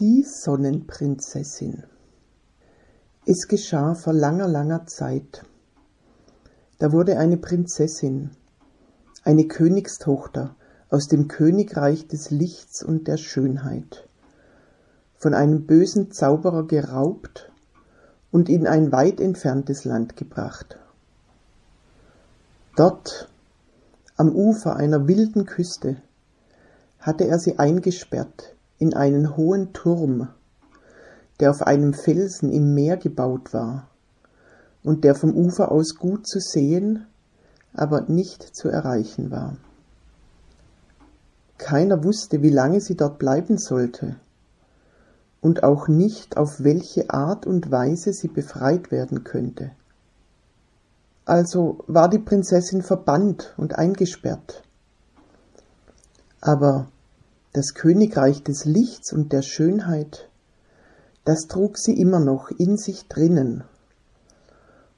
Die Sonnenprinzessin Es geschah vor langer, langer Zeit. Da wurde eine Prinzessin, eine Königstochter aus dem Königreich des Lichts und der Schönheit, von einem bösen Zauberer geraubt und in ein weit entferntes Land gebracht. Dort, am Ufer einer wilden Küste, hatte er sie eingesperrt in einen hohen Turm, der auf einem Felsen im Meer gebaut war und der vom Ufer aus gut zu sehen, aber nicht zu erreichen war. Keiner wusste, wie lange sie dort bleiben sollte und auch nicht, auf welche Art und Weise sie befreit werden könnte. Also war die Prinzessin verbannt und eingesperrt. Aber das Königreich des Lichts und der Schönheit, das trug sie immer noch in sich drinnen.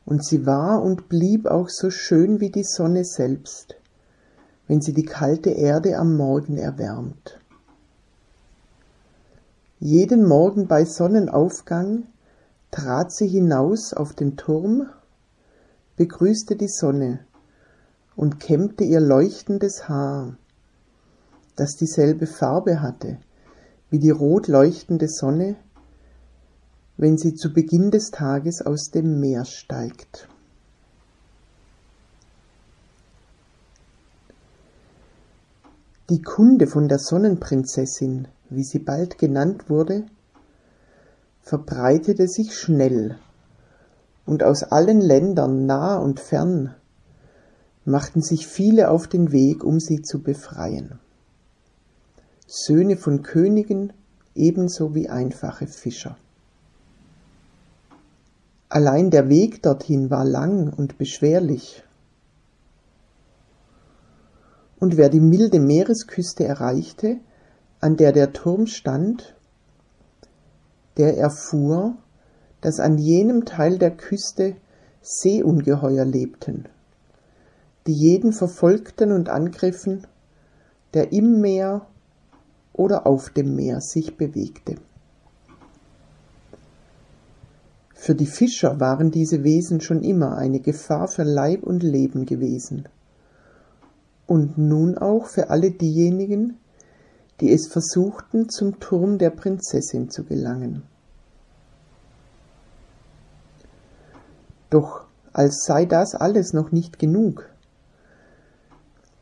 Und sie war und blieb auch so schön wie die Sonne selbst, wenn sie die kalte Erde am Morgen erwärmt. Jeden Morgen bei Sonnenaufgang trat sie hinaus auf den Turm, begrüßte die Sonne und kämmte ihr leuchtendes Haar, das dieselbe Farbe hatte wie die rot leuchtende Sonne, wenn sie zu Beginn des Tages aus dem Meer steigt. Die Kunde von der Sonnenprinzessin wie sie bald genannt wurde, verbreitete sich schnell, und aus allen Ländern nah und fern machten sich viele auf den Weg, um sie zu befreien. Söhne von Königen ebenso wie einfache Fischer. Allein der Weg dorthin war lang und beschwerlich. Und wer die milde Meeresküste erreichte, an der der Turm stand, der erfuhr, dass an jenem Teil der Küste Seeungeheuer lebten, die jeden verfolgten und angriffen, der im Meer oder auf dem Meer sich bewegte. Für die Fischer waren diese Wesen schon immer eine Gefahr für Leib und Leben gewesen und nun auch für alle diejenigen, die es versuchten, zum Turm der Prinzessin zu gelangen. Doch als sei das alles noch nicht genug.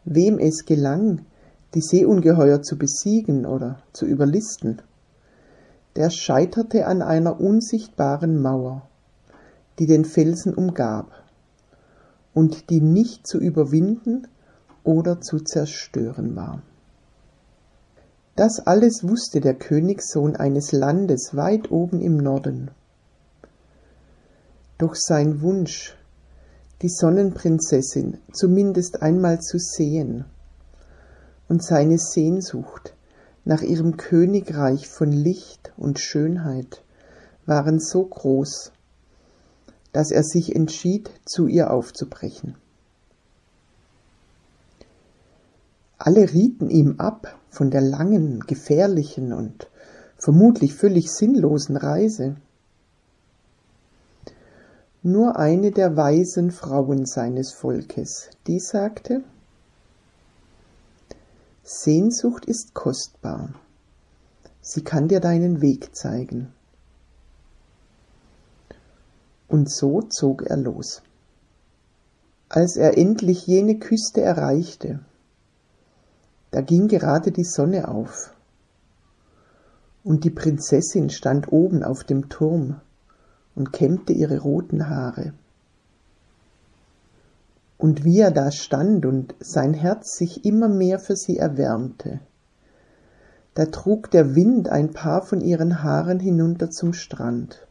Wem es gelang, die Seeungeheuer zu besiegen oder zu überlisten, der scheiterte an einer unsichtbaren Mauer, die den Felsen umgab und die nicht zu überwinden oder zu zerstören war. Das alles wusste der Königssohn eines Landes weit oben im Norden. Doch sein Wunsch, die Sonnenprinzessin zumindest einmal zu sehen, und seine Sehnsucht nach ihrem Königreich von Licht und Schönheit waren so groß, dass er sich entschied, zu ihr aufzubrechen. Alle rieten ihm ab von der langen, gefährlichen und vermutlich völlig sinnlosen Reise. Nur eine der weisen Frauen seines Volkes, die sagte, Sehnsucht ist kostbar, sie kann dir deinen Weg zeigen. Und so zog er los. Als er endlich jene Küste erreichte, da ging gerade die Sonne auf, und die Prinzessin stand oben auf dem Turm und kämmte ihre roten Haare. Und wie er da stand und sein Herz sich immer mehr für sie erwärmte, da trug der Wind ein paar von ihren Haaren hinunter zum Strand.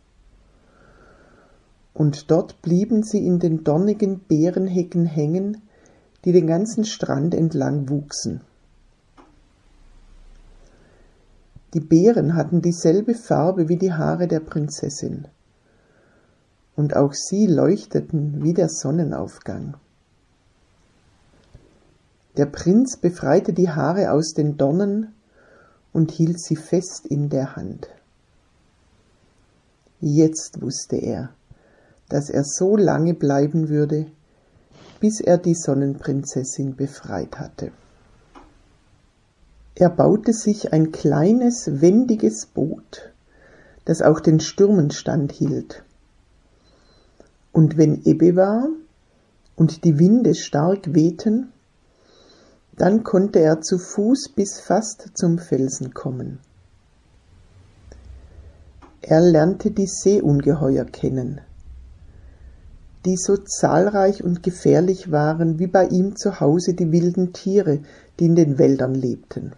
Und dort blieben sie in den dornigen Beerenhecken hängen, die den ganzen Strand entlang wuchsen. Die Beeren hatten dieselbe Farbe wie die Haare der Prinzessin, und auch sie leuchteten wie der Sonnenaufgang. Der Prinz befreite die Haare aus den Dornen und hielt sie fest in der Hand. Jetzt wusste er, dass er so lange bleiben würde, bis er die Sonnenprinzessin befreit hatte. Er baute sich ein kleines, wendiges Boot, das auch den Stürmen standhielt. Und wenn Ebbe war und die Winde stark wehten, dann konnte er zu Fuß bis fast zum Felsen kommen. Er lernte die Seeungeheuer kennen, die so zahlreich und gefährlich waren wie bei ihm zu Hause die wilden Tiere, die in den Wäldern lebten.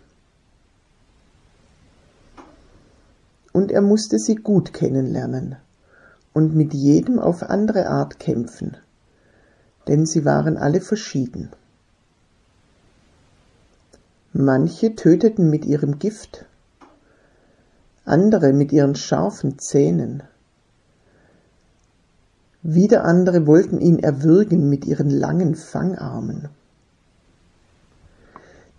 Und er musste sie gut kennenlernen und mit jedem auf andere Art kämpfen, denn sie waren alle verschieden. Manche töteten mit ihrem Gift, andere mit ihren scharfen Zähnen. Wieder andere wollten ihn erwürgen mit ihren langen Fangarmen.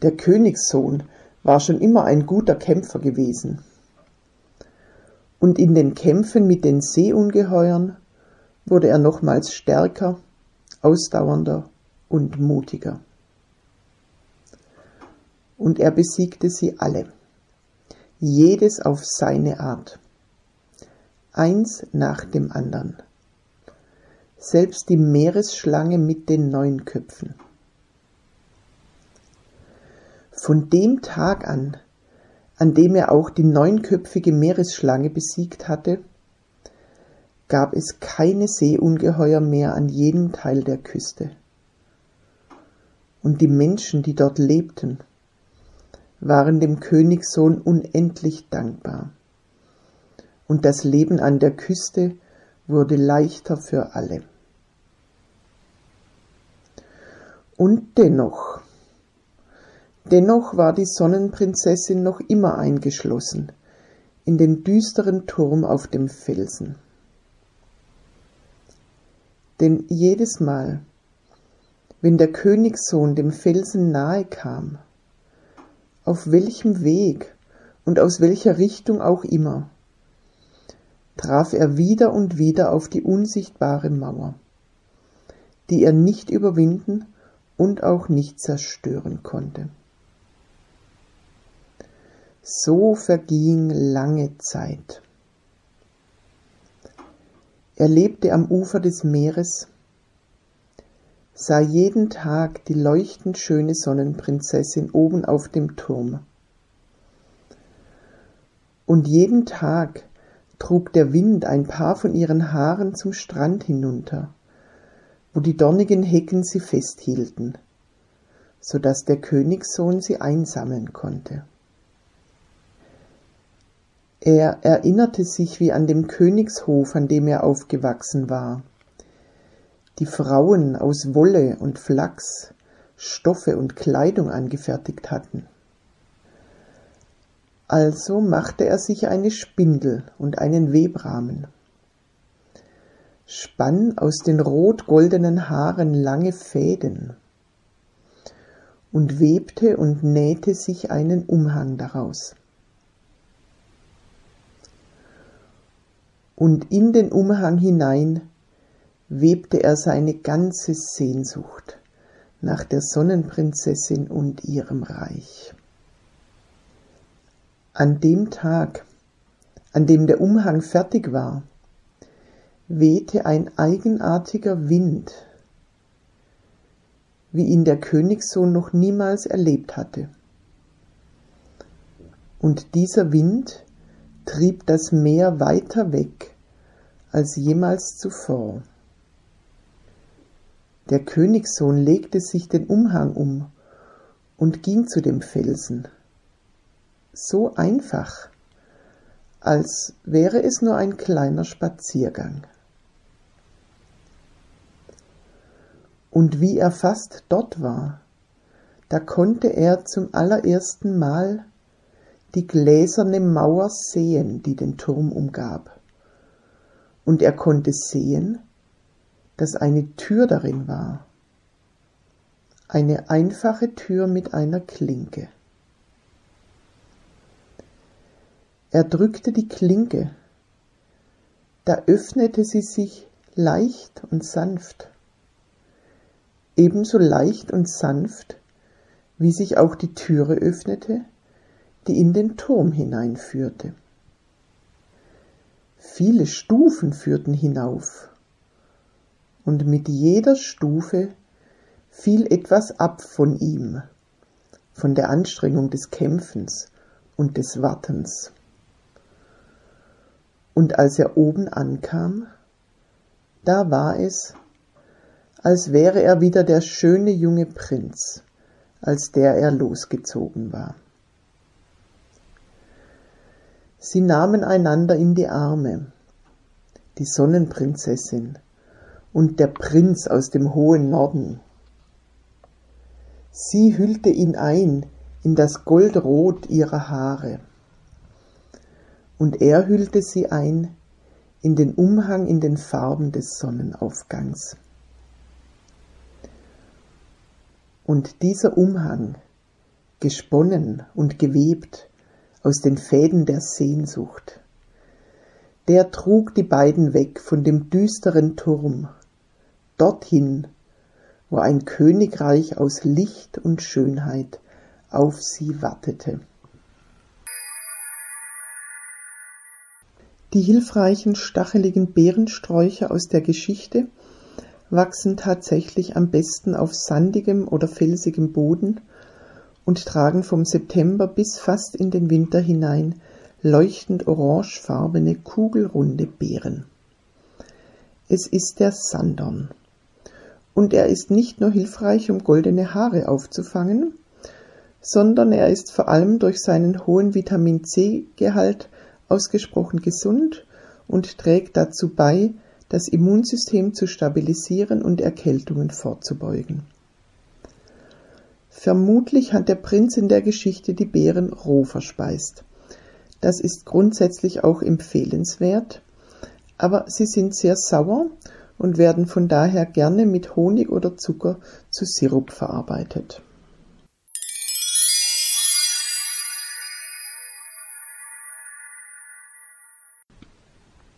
Der Königssohn war schon immer ein guter Kämpfer gewesen. Und in den Kämpfen mit den Seeungeheuern wurde er nochmals stärker, ausdauernder und mutiger. Und er besiegte sie alle jedes auf seine Art, eins nach dem andern, selbst die Meeresschlange mit den neun Köpfen. Von dem Tag an, an dem er auch die neunköpfige Meeresschlange besiegt hatte, gab es keine Seeungeheuer mehr an jedem Teil der Küste. Und die Menschen, die dort lebten, waren dem Königssohn unendlich dankbar. Und das Leben an der Küste wurde leichter für alle. Und dennoch, dennoch war die Sonnenprinzessin noch immer eingeschlossen in den düsteren Turm auf dem Felsen. Denn jedes Mal, wenn der Königssohn dem Felsen nahe kam, auf welchem Weg und aus welcher Richtung auch immer, traf er wieder und wieder auf die unsichtbare Mauer, die er nicht überwinden und auch nicht zerstören konnte. So verging lange Zeit. Er lebte am Ufer des Meeres sah jeden Tag die leuchtend schöne Sonnenprinzessin oben auf dem Turm. Und jeden Tag trug der Wind ein paar von ihren Haaren zum Strand hinunter, wo die dornigen Hecken sie festhielten, so dass der Königssohn sie einsammeln konnte. Er erinnerte sich wie an dem Königshof, an dem er aufgewachsen war die Frauen aus Wolle und Flachs Stoffe und Kleidung angefertigt hatten. Also machte er sich eine Spindel und einen Webrahmen, spann aus den rot-goldenen Haaren lange Fäden und webte und nähte sich einen Umhang daraus. Und in den Umhang hinein webte er seine ganze Sehnsucht nach der Sonnenprinzessin und ihrem Reich. An dem Tag, an dem der Umhang fertig war, wehte ein eigenartiger Wind, wie ihn der Königssohn noch niemals erlebt hatte. Und dieser Wind trieb das Meer weiter weg als jemals zuvor. Der Königssohn legte sich den Umhang um und ging zu dem Felsen. So einfach, als wäre es nur ein kleiner Spaziergang. Und wie er fast dort war, da konnte er zum allerersten Mal die gläserne Mauer sehen, die den Turm umgab. Und er konnte sehen, dass eine Tür darin war. Eine einfache Tür mit einer Klinke. Er drückte die Klinke da öffnete sie sich leicht und sanft, ebenso leicht und sanft, wie sich auch die Türe öffnete, die in den Turm hineinführte. Viele Stufen führten hinauf, und mit jeder Stufe fiel etwas ab von ihm, von der Anstrengung des Kämpfens und des Wartens. Und als er oben ankam, da war es, als wäre er wieder der schöne junge Prinz, als der er losgezogen war. Sie nahmen einander in die Arme, die Sonnenprinzessin und der Prinz aus dem hohen Norden. Sie hüllte ihn ein in das Goldrot ihrer Haare, und er hüllte sie ein in den Umhang in den Farben des Sonnenaufgangs. Und dieser Umhang, gesponnen und gewebt aus den Fäden der Sehnsucht, der trug die beiden weg von dem düsteren Turm, dorthin, wo ein Königreich aus Licht und Schönheit auf sie wartete. Die hilfreichen stacheligen Beerensträucher aus der Geschichte wachsen tatsächlich am besten auf sandigem oder felsigem Boden und tragen vom September bis fast in den Winter hinein leuchtend orangefarbene kugelrunde Beeren. Es ist der Sandorn. Und er ist nicht nur hilfreich, um goldene Haare aufzufangen, sondern er ist vor allem durch seinen hohen Vitamin C-Gehalt ausgesprochen gesund und trägt dazu bei, das Immunsystem zu stabilisieren und Erkältungen vorzubeugen. Vermutlich hat der Prinz in der Geschichte die Beeren roh verspeist. Das ist grundsätzlich auch empfehlenswert, aber sie sind sehr sauer und werden von daher gerne mit Honig oder Zucker zu Sirup verarbeitet.